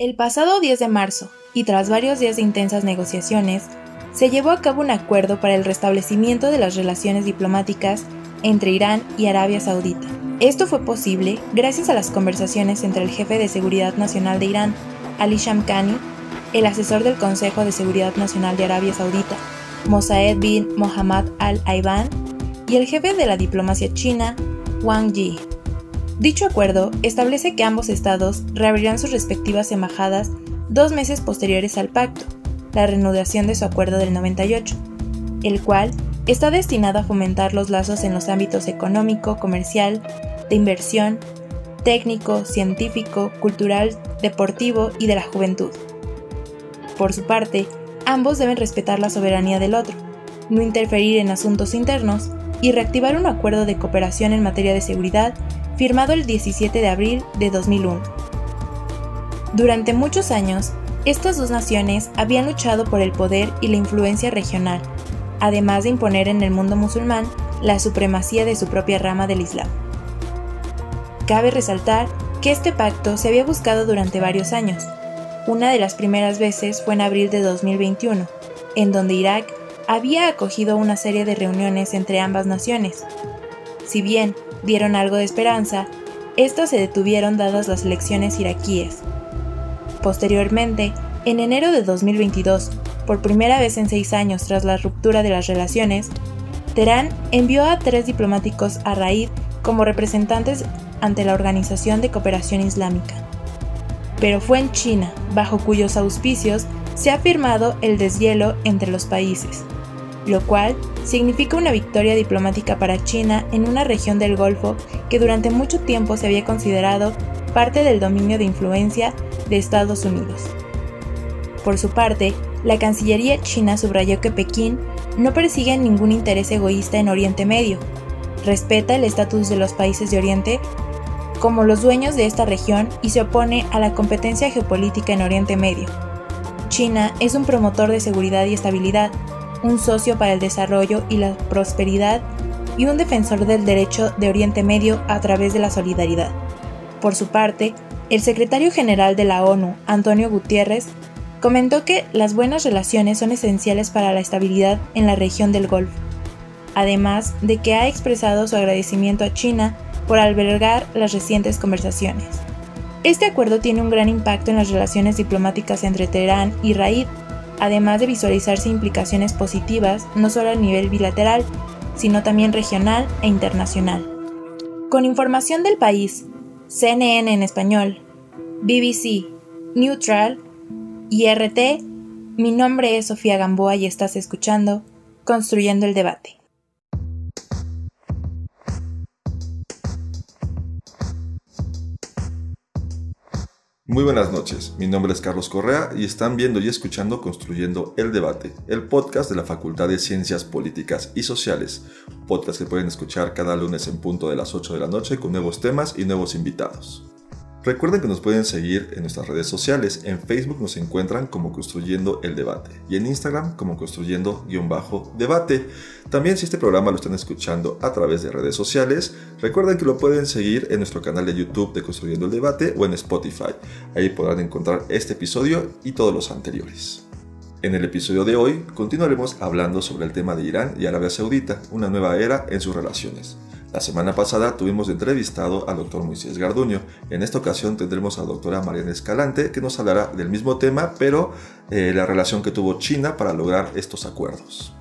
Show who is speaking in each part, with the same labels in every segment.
Speaker 1: El pasado 10 de marzo, y tras varios días de intensas negociaciones, se llevó a cabo un acuerdo para el restablecimiento de las relaciones diplomáticas entre Irán y Arabia Saudita. Esto fue posible gracias a las conversaciones entre el jefe de Seguridad Nacional de Irán, Ali Shamkhani, el asesor del Consejo de Seguridad Nacional de Arabia Saudita, Mosaed bin Mohammad al-Ayban, y el jefe de la diplomacia china, Wang Yi. Dicho acuerdo establece que ambos estados reabrirán sus respectivas embajadas dos meses posteriores al pacto, la reanudación de su acuerdo del 98, el cual está destinado a fomentar los lazos en los ámbitos económico, comercial, de inversión, técnico, científico, cultural, deportivo y de la juventud. Por su parte, ambos deben respetar la soberanía del otro, no interferir en asuntos internos y reactivar un acuerdo de cooperación en materia de seguridad firmado el 17 de abril de 2001. Durante muchos años, estas dos naciones habían luchado por el poder y la influencia regional, además de imponer en el mundo musulmán la supremacía de su propia rama del Islam. Cabe resaltar que este pacto se había buscado durante varios años. Una de las primeras veces fue en abril de 2021, en donde Irak había acogido una serie de reuniones entre ambas naciones. Si bien dieron algo de esperanza, estos se detuvieron dadas las elecciones iraquíes. Posteriormente, en enero de 2022, por primera vez en seis años tras la ruptura de las relaciones, Teherán envió a tres diplomáticos a Raid como representantes ante la Organización de Cooperación Islámica. Pero fue en China, bajo cuyos auspicios se ha firmado el deshielo entre los países, lo cual significa una victoria diplomática para China en una región del Golfo que durante mucho tiempo se había considerado parte del dominio de influencia de Estados Unidos. Por su parte, la Cancillería china subrayó que Pekín no persigue ningún interés egoísta en Oriente Medio, respeta el estatus de los países de Oriente como los dueños de esta región y se opone a la competencia geopolítica en Oriente Medio. China es un promotor de seguridad y estabilidad, un socio para el desarrollo y la prosperidad y un defensor del derecho de Oriente Medio a través de la solidaridad. Por su parte, el secretario general de la ONU, Antonio Gutiérrez, comentó que las buenas relaciones son esenciales para la estabilidad en la región del Golfo, además de que ha expresado su agradecimiento a China por albergar las recientes conversaciones. Este acuerdo tiene un gran impacto en las relaciones diplomáticas entre Teherán y Raid, además de visualizarse implicaciones positivas no solo a nivel bilateral, sino también regional e internacional. Con información del país, CNN en español, BBC, Neutral y RT, mi nombre es Sofía Gamboa y estás escuchando Construyendo el Debate.
Speaker 2: Muy buenas noches, mi nombre es Carlos Correa y están viendo y escuchando Construyendo el Debate, el podcast de la Facultad de Ciencias Políticas y Sociales, podcast que pueden escuchar cada lunes en punto de las 8 de la noche con nuevos temas y nuevos invitados. Recuerden que nos pueden seguir en nuestras redes sociales. En Facebook nos encuentran como Construyendo el Debate y en Instagram como Construyendo-Debate. También si este programa lo están escuchando a través de redes sociales, recuerden que lo pueden seguir en nuestro canal de YouTube de Construyendo el Debate o en Spotify. Ahí podrán encontrar este episodio y todos los anteriores. En el episodio de hoy continuaremos hablando sobre el tema de Irán y Arabia Saudita, una nueva era en sus relaciones. La semana pasada tuvimos entrevistado al doctor Moisés Garduño. En esta ocasión tendremos a la doctora Mariana Escalante que nos hablará del mismo tema, pero eh, la relación que tuvo China para lograr estos acuerdos.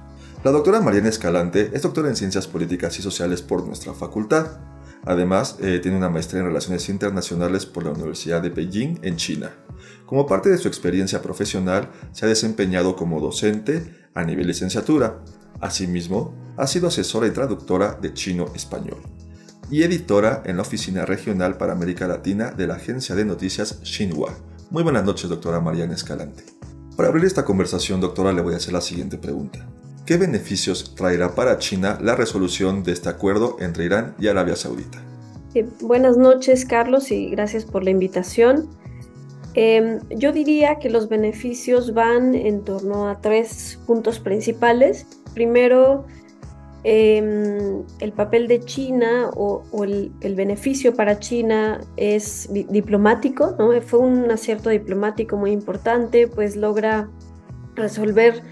Speaker 2: La doctora Mariana Escalante es doctora en Ciencias Políticas y Sociales por nuestra facultad. Además, eh, tiene una maestría en Relaciones Internacionales por la Universidad de Beijing, en China. Como parte de su experiencia profesional, se ha desempeñado como docente a nivel licenciatura. Asimismo, ha sido asesora y traductora de chino-español. y editora en la Oficina Regional para América Latina de la agencia de noticias Xinhua. Muy buenas noches, doctora Mariana Escalante. Para abrir esta conversación, doctora, le voy a hacer la siguiente pregunta. ¿Qué beneficios traerá para China la resolución de este acuerdo entre Irán y Arabia Saudita?
Speaker 3: buenas noches, Carlos, y gracias por la invitación. Em, yo diría que los beneficios van en torno a tres puntos principales. Primero, em, el papel de China o, el, beneficio para China es diplomático, ¿no? Fue un acierto diplomático muy importante, pues logra resolver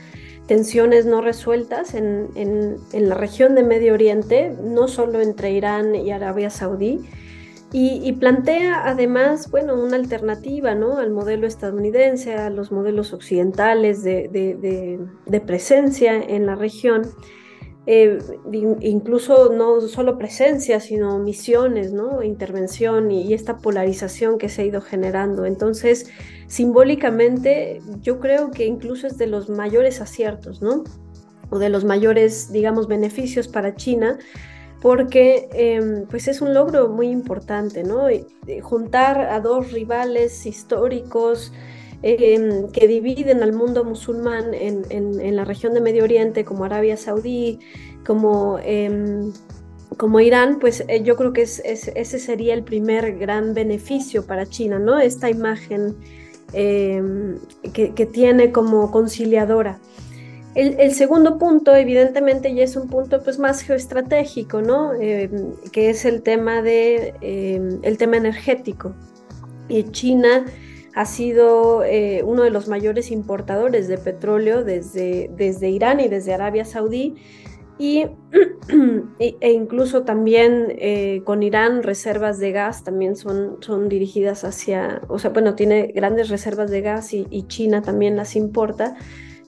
Speaker 3: tensiones no resueltas en, la región de Medio Oriente, no solo entre Irán y Arabia Saudí, y, plantea además, bueno, una alternativa ¿no? al modelo estadounidense, a los modelos occidentales de, presencia en la región. Eh, incluso no solo presencia, sino misiones, ¿no? intervención y, esta polarización que se ha ido generando. Entonces, simbólicamente, yo creo que incluso es de los mayores aciertos, ¿no? o de los mayores, digamos, beneficios para China, porque em, pues es un logro muy importante, ¿no? Juntar a dos rivales históricos em, que dividen al mundo musulmán en, la región de Medio Oriente, como Arabia Saudí, como, em, como Irán, pues eh, yo creo que ese sería el primer gran beneficio para China, ¿no? Esta imagen que tiene como conciliadora. El, segundo punto, evidentemente, ya es un punto pues, más geoestratégico, ¿no? Eh, que es el tema, de, eh, el tema energético. China ha sido eh, uno de los mayores importadores de petróleo desde, desde Irán y desde Arabia Saudí. Y, e incluso también con Irán reservas de gas también son, son dirigidas hacia, o sea, bueno, tiene grandes reservas de gas y, y China también las importa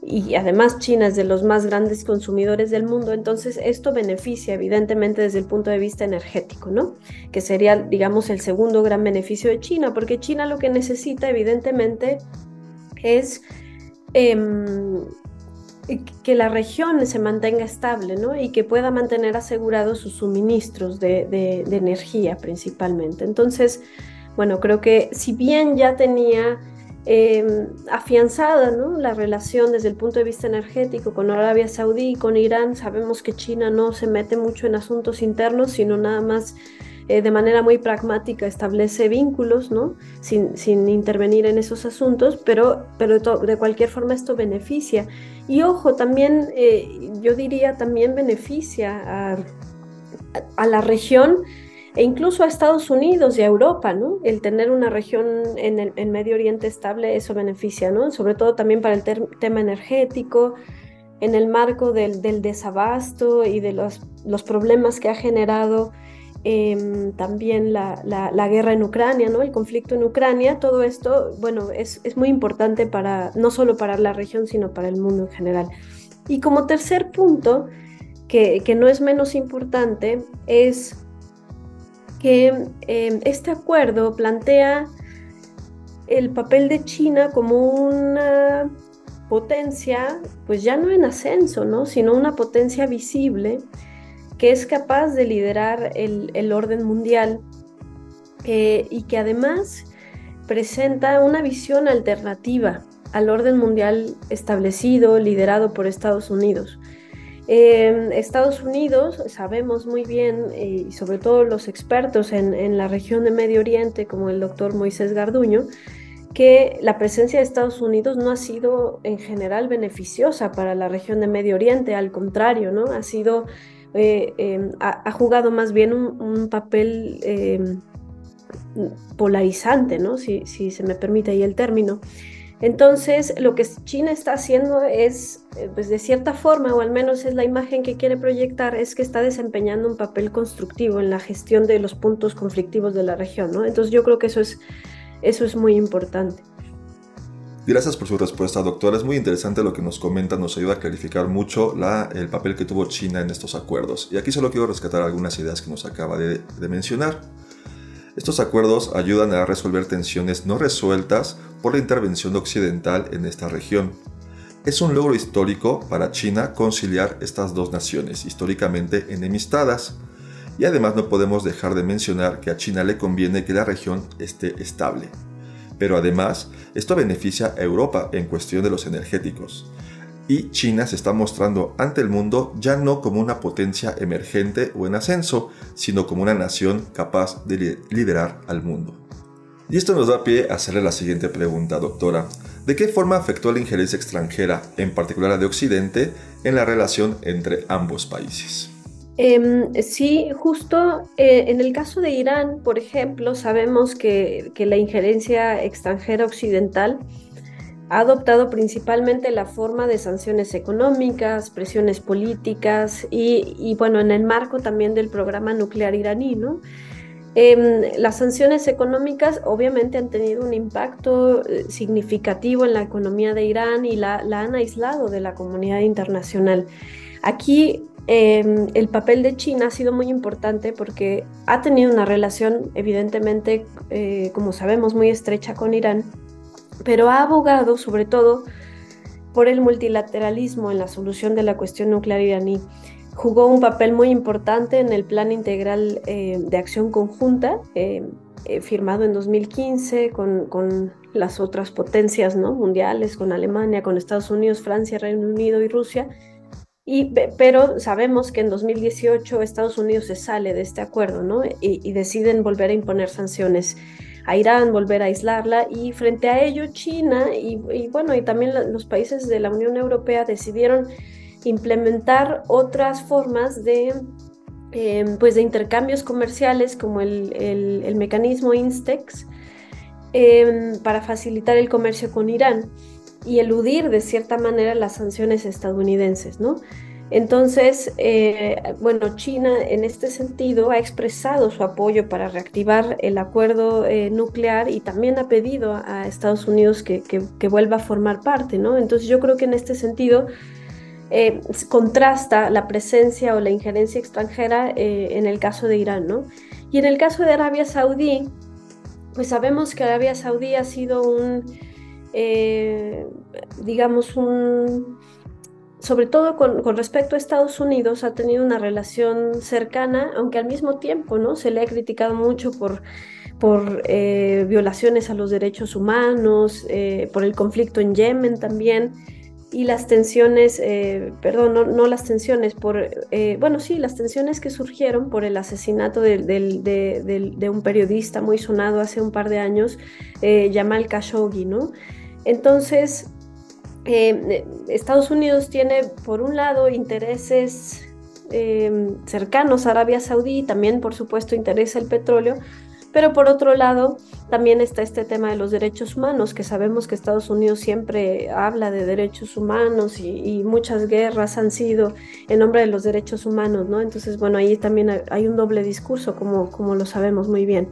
Speaker 3: y además China es de los más grandes consumidores del mundo, entonces esto beneficia evidentemente desde el punto de vista energético, ¿no? Que sería, digamos, el segundo gran beneficio de China, porque China lo que necesita evidentemente es em, que la región se mantenga estable, ¿no? Y que pueda mantener asegurados sus suministros de, de energía principalmente. Entonces, bueno, creo que si bien ya tenía Em, afianzada ¿no? la relación desde el punto de vista energético con Arabia Saudí y con Irán. Sabemos que China no se mete mucho en asuntos internos, sino nada más eh, de manera muy pragmática establece vínculos, ¿no? sin, sin intervenir en esos asuntos, pero, pero de, cualquier forma esto beneficia. Y ojo, también eh, yo diría también beneficia a, a la región e incluso a Estados Unidos y a Europa, ¿no? El tener una región en el Medio Oriente estable, eso beneficia, ¿no? Sobre todo también para el tema energético, en el marco del, desabasto y de los, los, problemas que ha generado em, también la, la, guerra en Ucrania, ¿no? El conflicto en Ucrania, todo esto, bueno, es, es muy importante para, no solo para la región, sino para el mundo en general. Y como tercer punto, que, que no es menos importante, es que em, este acuerdo plantea el papel de China como una potencia, pues ya no en ascenso, ¿no? sino una potencia visible que es capaz de liderar el, orden mundial eh, y que además presenta una visión alternativa al orden mundial establecido, liderado por Estados Unidos. En Estados Unidos sabemos muy bien, eh, y sobre todo los expertos en, la región de Medio Oriente, como el doctor Moisés Garduño, que la presencia de Estados Unidos no ha sido en general beneficiosa para la región de Medio Oriente, al contrario, ¿no? Ha sido, eh, em, ha, jugado más bien un, papel em, polarizante, ¿no? Si, si se me permite ahí el término. Entonces, lo que China está haciendo es, eh, pues de cierta forma, o al menos es la imagen que quiere proyectar, es que está desempeñando un papel constructivo en la gestión de los puntos conflictivos de la región, ¿no? Entonces, yo creo que eso es, eso es muy importante.
Speaker 2: Gracias por su respuesta, doctora. Es muy interesante lo que nos comenta, nos ayuda a clarificar mucho el papel que tuvo China en estos acuerdos. Y aquí solo quiero rescatar algunas ideas que nos acaba de mencionar. Estos acuerdos ayudan a resolver tensiones no resueltas por la intervención occidental en esta región. Es un logro histórico para China conciliar estas dos naciones históricamente enemistadas Y además no podemos dejar de mencionar que a China le conviene que la región esté estable. Pero además, esto beneficia a Europa en cuestión de los energéticos. Y China se está mostrando ante el mundo ya no como una potencia emergente o en ascenso, sino como una nación capaz de liderar al mundo. Y esto nos da pie a hacerle la siguiente pregunta, doctora. ¿De qué forma afectó la injerencia extranjera, en particular la de Occidente, en la relación entre ambos países?
Speaker 3: Em, sí, justo eh, en el caso de Irán, por ejemplo, sabemos que, la injerencia extranjera occidental ha adoptado principalmente la forma de sanciones económicas, presiones políticas y, bueno, en el marco también del programa nuclear iraní, ¿no? Em, las sanciones económicas obviamente han tenido un impacto eh, significativo en la economía de Irán y la, han aislado de la comunidad internacional. Aquí em, el papel de China ha sido muy importante porque ha tenido una relación evidentemente, eh, como sabemos, muy estrecha con Irán, pero ha abogado sobre todo por el multilateralismo en la solución de la cuestión nuclear iraní jugó un papel muy importante en el Plan Integral eh, de Acción Conjunta, eh, eh, firmado en 2015 con, las otras potencias ¿no? mundiales, con Alemania, con Estados Unidos, Francia, Reino Unido y Rusia. Y, pero sabemos que en 2018 Estados Unidos se sale de este acuerdo ¿no? y, deciden volver a imponer sanciones a Irán, volver a aislarla y frente a ello China y, bueno y también los países de la Unión Europea decidieron implementar otras formas de, em, pues de intercambios comerciales como el, mecanismo Instex em, para facilitar el comercio con Irán y eludir de cierta manera las sanciones estadounidenses, ¿no? Entonces, eh, bueno, China en este sentido ha expresado su apoyo para reactivar el acuerdo eh, nuclear y también ha pedido a Estados Unidos que, que, vuelva a formar parte, ¿no? Entonces yo creo que en este sentido eh, contrasta la presencia o la injerencia extranjera en el caso de Irán, ¿no? Y en el caso de Arabia Saudí, pues sabemos que Arabia Saudí ha sido un, digamos, un, sobre todo con, respecto a Estados Unidos, ha tenido una relación cercana, aunque al mismo tiempo, ¿no? Se le ha criticado mucho por por violaciones a los derechos humanos, por el conflicto en Yemen también y las tensiones, eh, perdón, no, las tensiones, por, eh, bueno, sí, las tensiones que surgieron por el asesinato de, un periodista muy sonado hace un par de años, eh, Jamal Khashoggi, ¿no? Entonces, Estados Unidos tiene, por un lado, intereses cercanos a Arabia Saudí, también, por supuesto, interesa el petróleo, pero por otro lado, también está este tema de los derechos humanos, que sabemos que Estados Unidos siempre habla de derechos humanos y, muchas guerras han sido en nombre de los derechos humanos, ¿no? Entonces, bueno, ahí también hay un doble discurso, como, como lo sabemos muy bien.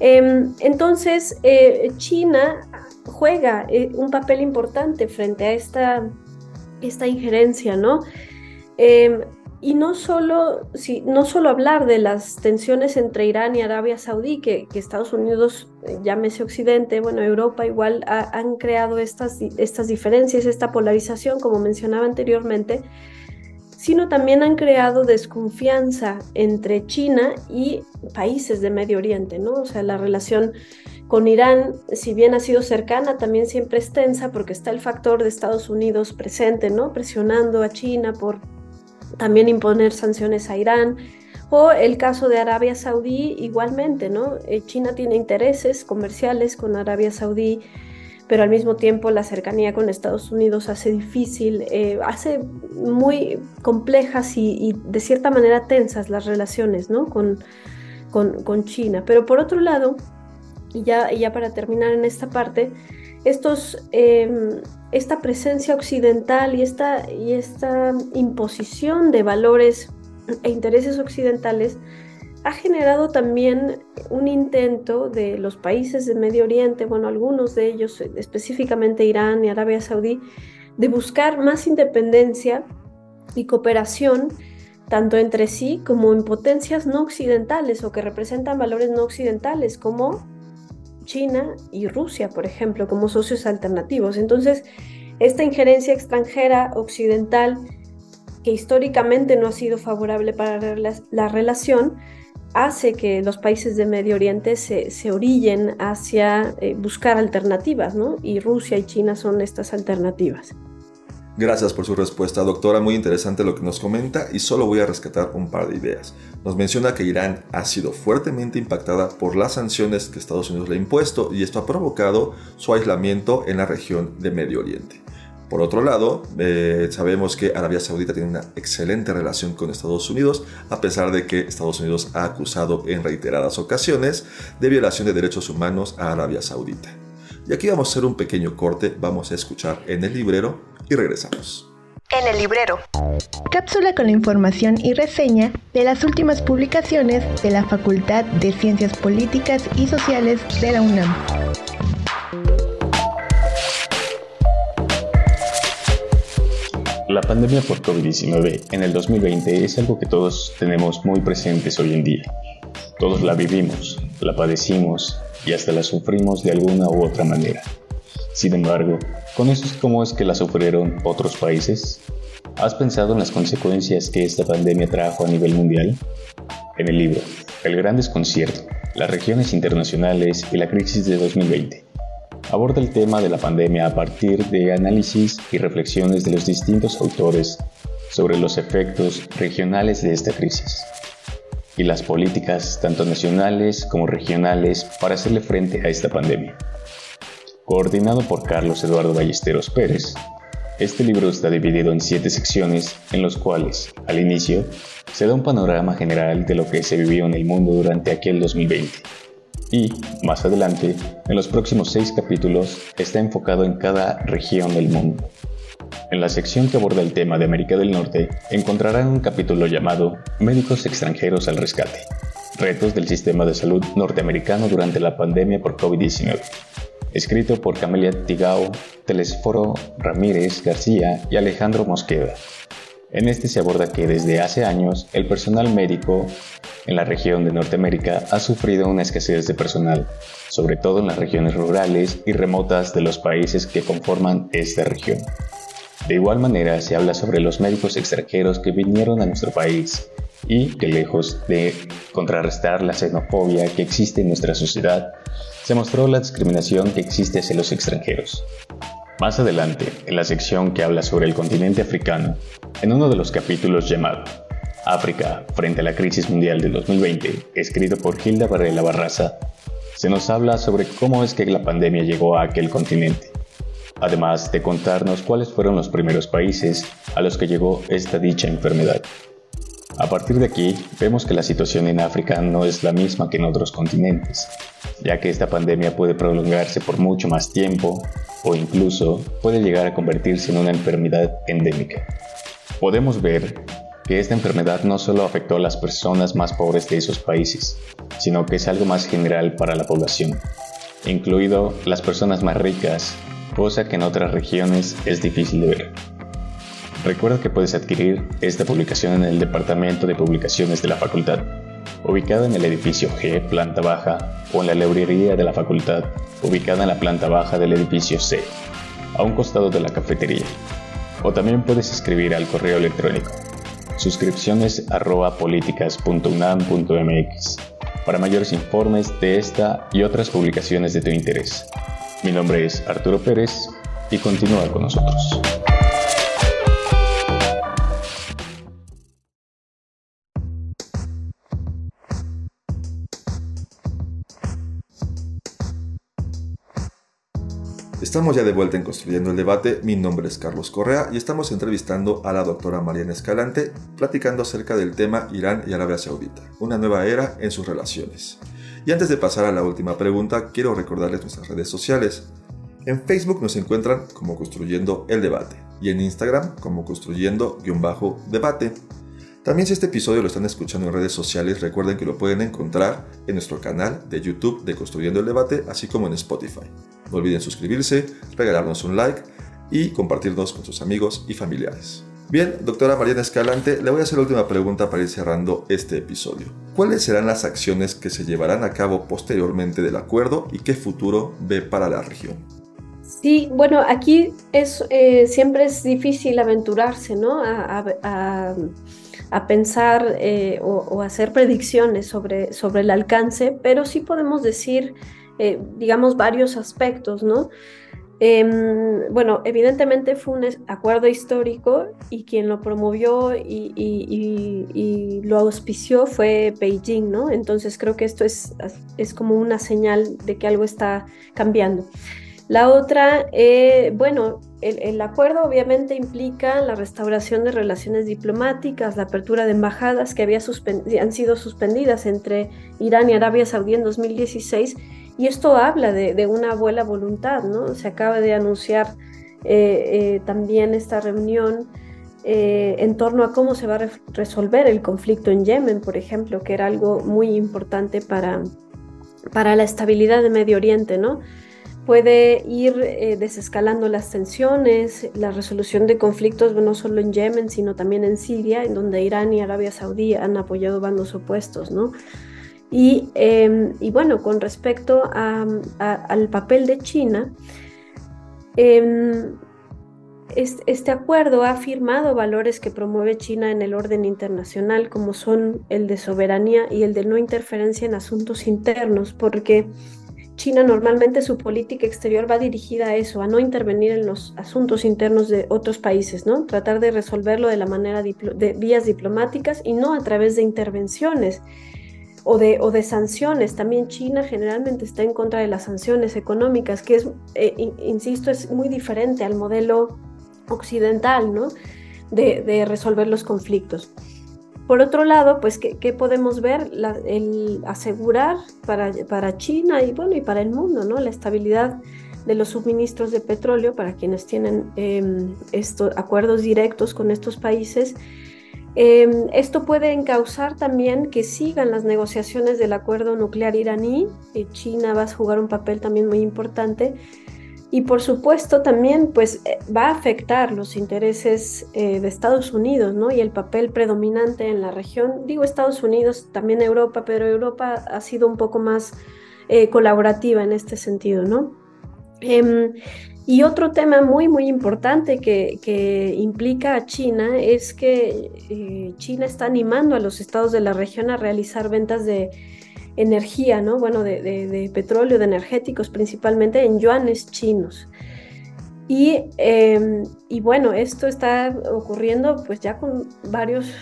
Speaker 3: Em, entonces, eh, China juega eh, un papel importante frente a esta, esta injerencia, ¿no? Em, y no solo, no solo hablar de las tensiones entre Irán y Arabia Saudí, que, Estados Unidos, eh, llámese Occidente, bueno, Europa igual han creado estas, estas diferencias, esta polarización, como mencionaba anteriormente, sino también han creado desconfianza entre China y países de Medio Oriente, ¿no? O sea, la relación con Irán, si bien ha sido cercana, también siempre es tensa porque está el factor de Estados Unidos presente, ¿no? Presionando a China por también imponer sanciones a Irán. O el caso de Arabia Saudí igualmente, ¿no? Eh, China tiene intereses comerciales con Arabia Saudí, pero al mismo tiempo la cercanía con Estados Unidos hace difícil, eh, hace muy complejas y, de cierta manera tensas las relaciones, ¿no? Con, con, China. Pero por otro lado, y ya, para terminar en esta parte, estos... Em, esta presencia occidental y esta, y esta imposición de valores e intereses occidentales ha generado también un intento de los países de Medio Oriente, bueno, algunos de ellos, específicamente Irán y Arabia Saudí, de buscar más independencia y cooperación tanto entre sí como en potencias no occidentales o que representan valores no occidentales como China y Rusia, por ejemplo, como socios alternativos. Entonces, esta injerencia extranjera occidental que históricamente no ha sido favorable para la relación, hace que los países de Medio Oriente se, se orillen hacia eh, buscar alternativas, ¿no? Y Rusia y China son estas alternativas.
Speaker 2: Gracias por su respuesta, doctora. Muy interesante lo que nos comenta y solo voy a rescatar un par de ideas. Nos menciona que Irán ha sido fuertemente impactada por las sanciones que Estados Unidos le ha impuesto y esto ha provocado su aislamiento en la región de Medio Oriente. Por otro lado, eh, sabemos que Arabia Saudita tiene una excelente relación con Estados Unidos, a pesar de que Estados Unidos ha acusado en reiteradas ocasiones de violación de derechos humanos a Arabia Saudita. Y aquí vamos a hacer un pequeño corte, vamos a escuchar en el librero y regresamos.
Speaker 4: En el librero. Cápsula con la información y reseña de las últimas publicaciones de la Facultad de Ciencias Políticas y Sociales de la UNAM.
Speaker 5: La pandemia por COVID-19 en el 2020 es algo que todos tenemos muy presentes hoy en día. Todos la vivimos, la padecimos y hasta la sufrimos de alguna u otra manera. Sin embargo, ¿conoces cómo es que la sufrieron otros países? ¿Has pensado en las consecuencias que esta pandemia trajo a nivel mundial? En el libro El Gran Desconcierto, las regiones internacionales y la crisis de 2020, aborda el tema de la pandemia a partir de análisis y reflexiones de los distintos autores sobre los efectos regionales de esta crisis y las políticas tanto nacionales como regionales para hacerle frente a esta pandemia. Coordinado por Carlos Eduardo Ballesteros Pérez, este libro está dividido en siete secciones en los cuales, al inicio, se da un panorama general de lo que se vivió en el mundo durante aquel 2020 y, más adelante, en los próximos seis capítulos, está enfocado en cada región del mundo. En la sección que aborda el tema de América del Norte, encontrarán un capítulo llamado Médicos extranjeros al rescate. Retos del sistema de salud norteamericano durante la pandemia por COVID-19. Escrito por Camelia Tigao, Telesforo Ramírez García y Alejandro Mosqueda. En este se aborda que desde hace años el personal médico en la región de Norteamérica ha sufrido una escasez de personal, sobre todo en las regiones rurales y remotas de los países que conforman esta región. De igual manera se habla sobre los médicos extranjeros que vinieron a nuestro país y que lejos de contrarrestar la xenofobia que existe en nuestra sociedad, se mostró la discriminación que existe hacia los extranjeros. Más adelante, en la sección que habla sobre el continente africano, en uno de los capítulos llamado África frente a la crisis mundial de 2020, escrito por Hilda Varela Barraza, se nos habla sobre cómo es que la pandemia llegó a aquel continente, además de contarnos cuáles fueron los primeros países a los que llegó esta dicha enfermedad. A partir de aquí, vemos que la situación en África no es la misma que en otros continentes, ya que esta pandemia puede prolongarse por mucho más tiempo o incluso puede llegar a convertirse en una enfermedad endémica. Podemos ver que esta enfermedad no solo afectó a las personas más pobres de esos países, sino que es algo más general para la población, incluido las personas más ricas, cosa que en otras regiones es difícil de ver. Recuerda que puedes adquirir esta publicación en el Departamento de Publicaciones de la Facultad, ubicada en el edificio G, planta baja, o en la librería de la Facultad, ubicada en la planta baja del edificio C, a un costado de la cafetería. O también puedes escribir al correo electrónico suscripciones políticas.unam.mx para mayores informes de esta y otras publicaciones de tu interés. Mi nombre es Arturo Pérez y continúa con nosotros.
Speaker 2: Estamos ya de vuelta en Construyendo el Debate, mi nombre es Carlos Correa y estamos entrevistando a la doctora Mariana Escalante platicando acerca del tema Irán y Arabia Saudita, una nueva era en sus relaciones. Y antes de pasar a la última pregunta, quiero recordarles nuestras redes sociales. En Facebook nos encuentran como Construyendo el Debate y en Instagram como Construyendo-Debate. También si este episodio lo están escuchando en redes sociales, recuerden que lo pueden encontrar en nuestro canal de YouTube de Construyendo el Debate, así como en Spotify. No olviden suscribirse, regalarnos un like y compartirnos con sus amigos y familiares. Bien, doctora Mariana Escalante, le voy a hacer la última pregunta para ir cerrando este episodio. ¿Cuáles serán las acciones que se llevarán a cabo posteriormente del acuerdo y qué futuro ve para la región?
Speaker 3: Sí, bueno, aquí es, eh, siempre es difícil aventurarse, ¿no? A, pensar eh, o, hacer predicciones sobre, sobre el alcance, pero sí podemos decir, eh, digamos, varios aspectos, ¿no? Em, bueno, evidentemente fue un acuerdo histórico y quien lo promovió y, lo auspició fue Beijing, ¿no? Entonces creo que esto es, es como una señal de que algo está cambiando. La otra, eh, bueno, el, acuerdo obviamente implica la restauración de relaciones diplomáticas, la apertura de embajadas que había han sido suspendidas entre Irán y Arabia Saudí en 2016 y esto habla de, una buena voluntad, ¿no? Se acaba de anunciar eh, eh, también esta reunión eh, en torno a cómo se va a resolver el conflicto en Yemen, por ejemplo, que era algo muy importante para, para la estabilidad de Medio Oriente, ¿no? Puede ir desescalando las tensiones, la resolución de conflictos no solo en Yemen, sino también en Siria, en donde Irán y Arabia Saudí han apoyado bandos opuestos, ¿no? Em, y, bueno, con respecto al papel de China, em, este, acuerdo ha firmado valores que promueve China en el orden internacional, como son el de soberanía y el de no interferencia en asuntos internos, porque China normalmente su política exterior va dirigida a eso, a no intervenir en los asuntos internos de otros países, ¿no? Tratar de resolverlo de la manera de vías diplomáticas y no a través de intervenciones o de, o de sanciones. También China generalmente está en contra de las sanciones económicas, que es, eh, insisto, es muy diferente al modelo occidental, ¿no? De, resolver los conflictos. Por otro lado, pues, ¿qué, podemos ver? el asegurar para, para, China y, bueno, y para el mundo, ¿no? La estabilidad de los suministros de petróleo para quienes tienen em, estos acuerdos directos con estos países Em, esto puede encauzar también que sigan las negociaciones del acuerdo nuclear iraní. Eh, China va a jugar un papel también muy importante. Y por supuesto también pues, eh, va a afectar los intereses eh, de Estados Unidos ¿no? y el papel predominante en la región. Digo Estados Unidos, también Europa, pero Europa ha sido un poco más colaborativa en este sentido. ¿no? Y otro tema muy, muy importante que, implica a China es que eh, China está animando a los estados de la región a realizar ventas de energía, ¿no? Bueno, de, petróleo, de energéticos principalmente en yuanes chinos. Y, em, y, bueno, esto está ocurriendo pues ya con varios,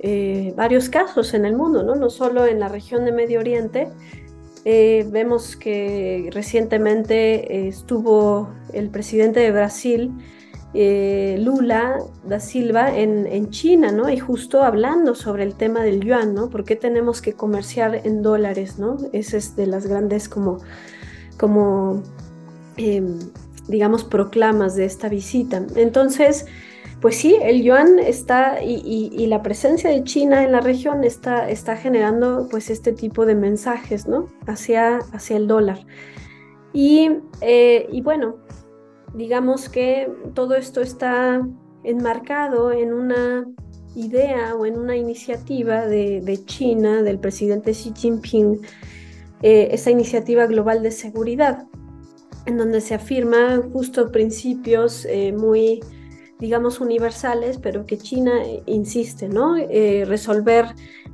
Speaker 3: eh, varios casos en el mundo, ¿no? No solo en la región de Medio Oriente, eh, vemos que recientemente eh, estuvo el presidente de Brasil, eh, Lula da Silva, en, China, ¿no? Y justo hablando sobre el tema del yuan, ¿no? ¿Por qué tenemos que comerciar en dólares, ¿no? Esa es de las grandes como, como em, digamos, proclamas de esta visita. Entonces, pues sí, el yuan está y, la presencia de China en la región está, está generando pues este tipo de mensajes, ¿no? Hacia, hacia el dólar. Y, eh, bueno, digamos que todo esto está enmarcado en una idea o en una iniciativa de, China, del presidente Xi Jinping, eh, esa iniciativa global de seguridad, en donde se afirman justo principios eh, muy digamos, universales, pero que China eh, insiste, ¿no? Eh, resolver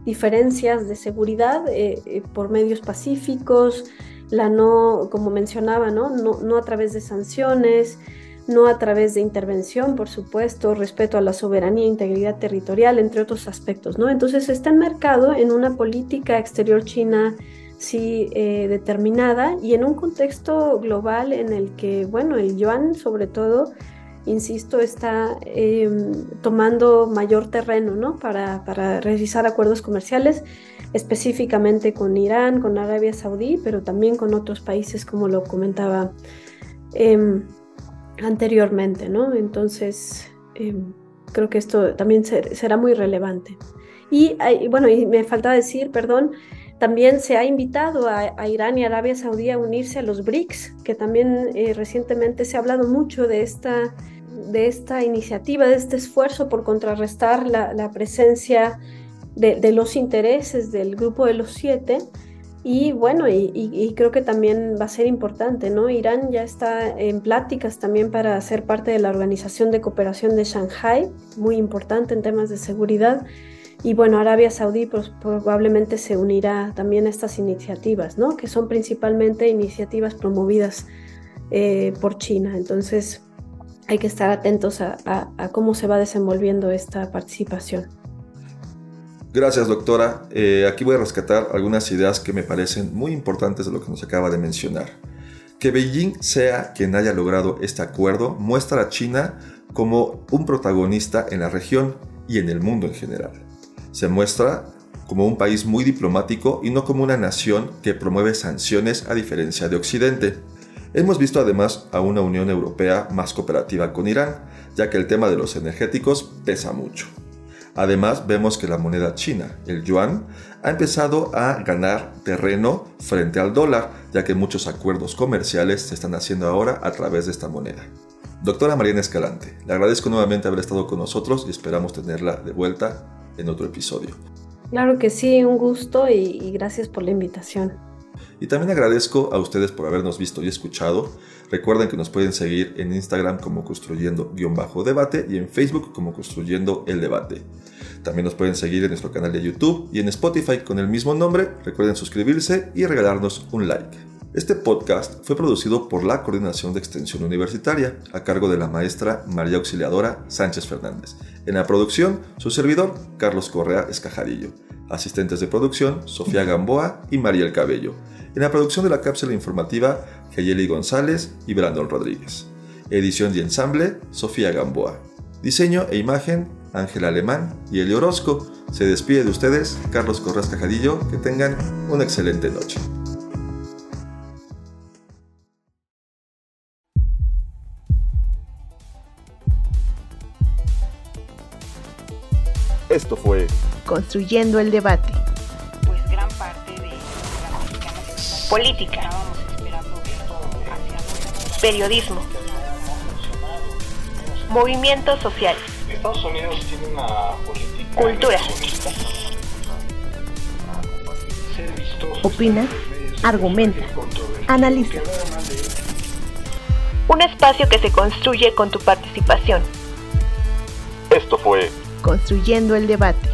Speaker 3: diferencias de seguridad eh, por medios pacíficos, la no, como mencionaba, ¿no? ¿no? a través de sanciones, no a través de intervención, por supuesto, respeto a la soberanía e integridad territorial, entre otros aspectos, ¿no? Entonces está enmarcado en una política exterior china sí determinada y en un contexto global en el que, bueno, el yuan sobre todo insisto, está em, tomando mayor terreno ¿no? para, realizar acuerdos comerciales, específicamente con Irán, con Arabia Saudí, pero también con otros países, como lo comentaba em, anteriormente. ¿no? Entonces, em, creo que esto también será muy relevante. Y, bueno, y me falta decir, perdón, también se ha invitado a, Irán y Arabia Saudí a unirse a los BRICS, que también eh, recientemente se ha hablado mucho de esta de esta iniciativa, de este esfuerzo por contrarrestar la, presencia de, los intereses del grupo de los siete, Y bueno, y, creo que también va a ser importante, ¿no? Irán ya está en pláticas también para ser parte de la Organización de Cooperación de Shanghai, muy importante en temas de seguridad. Y bueno, Arabia Saudí pues, probablemente se unirá también a estas iniciativas, ¿no? Que son principalmente iniciativas promovidas eh, por China. Entonces, hay que estar atentos a cómo se va desenvolviendo esta participación.
Speaker 2: Gracias, doctora. Eh, aquí voy a rescatar algunas ideas que me parecen muy importantes de lo que nos acaba de mencionar. Que Beijing sea quien haya logrado este acuerdo muestra a China como un protagonista en la región y en el mundo en general. Se muestra como un país muy diplomático y no como una nación que promueve sanciones a diferencia de Occidente. Hemos visto además a una Unión Europea más cooperativa con Irán, ya que el tema de los energéticos pesa mucho. Además, vemos que la moneda china, el yuan, ha empezado a ganar terreno frente al dólar, ya que muchos acuerdos comerciales se están haciendo ahora a través de esta moneda. Doctora Mariana Escalante, le agradezco nuevamente haber estado con nosotros y esperamos tenerla de vuelta en otro episodio.
Speaker 3: Claro que sí, un gusto y, gracias por la invitación.
Speaker 2: Y también agradezco a ustedes por habernos visto y escuchado. Recuerden que nos pueden seguir en Instagram como construyendo-debate y en Facebook como construyendo el debate. También nos pueden seguir en nuestro canal de YouTube y en Spotify con el mismo nombre. Recuerden suscribirse y regalarnos un like. Este podcast fue producido por la Coordinación de Extensión Universitaria, a cargo de la maestra María Auxiliadora Sánchez Fernández. En la producción, su servidor, Carlos Correa Escajarillo. Asistentes de producción, Sofía Gamboa y María El Cabello. En la producción de la cápsula informativa, Kayeli González y Brandon Rodríguez. Edición y ensamble, Sofía Gamboa. Diseño e imagen, Ángel Alemán y Elio Orozco. Se despide de ustedes, Carlos Correa Escajarillo. Que tengan una excelente noche.
Speaker 6: Esto fue
Speaker 4: Construyendo el debate.
Speaker 7: Pues gran parte de la política, periodismo, movimientos sociales.
Speaker 6: Estados Unidos tiene una política
Speaker 7: cultura.
Speaker 4: Opina, argumenta, analiza.
Speaker 7: Un espacio que se construye con tu participación.
Speaker 6: Esto fue
Speaker 4: Construyendo el debate.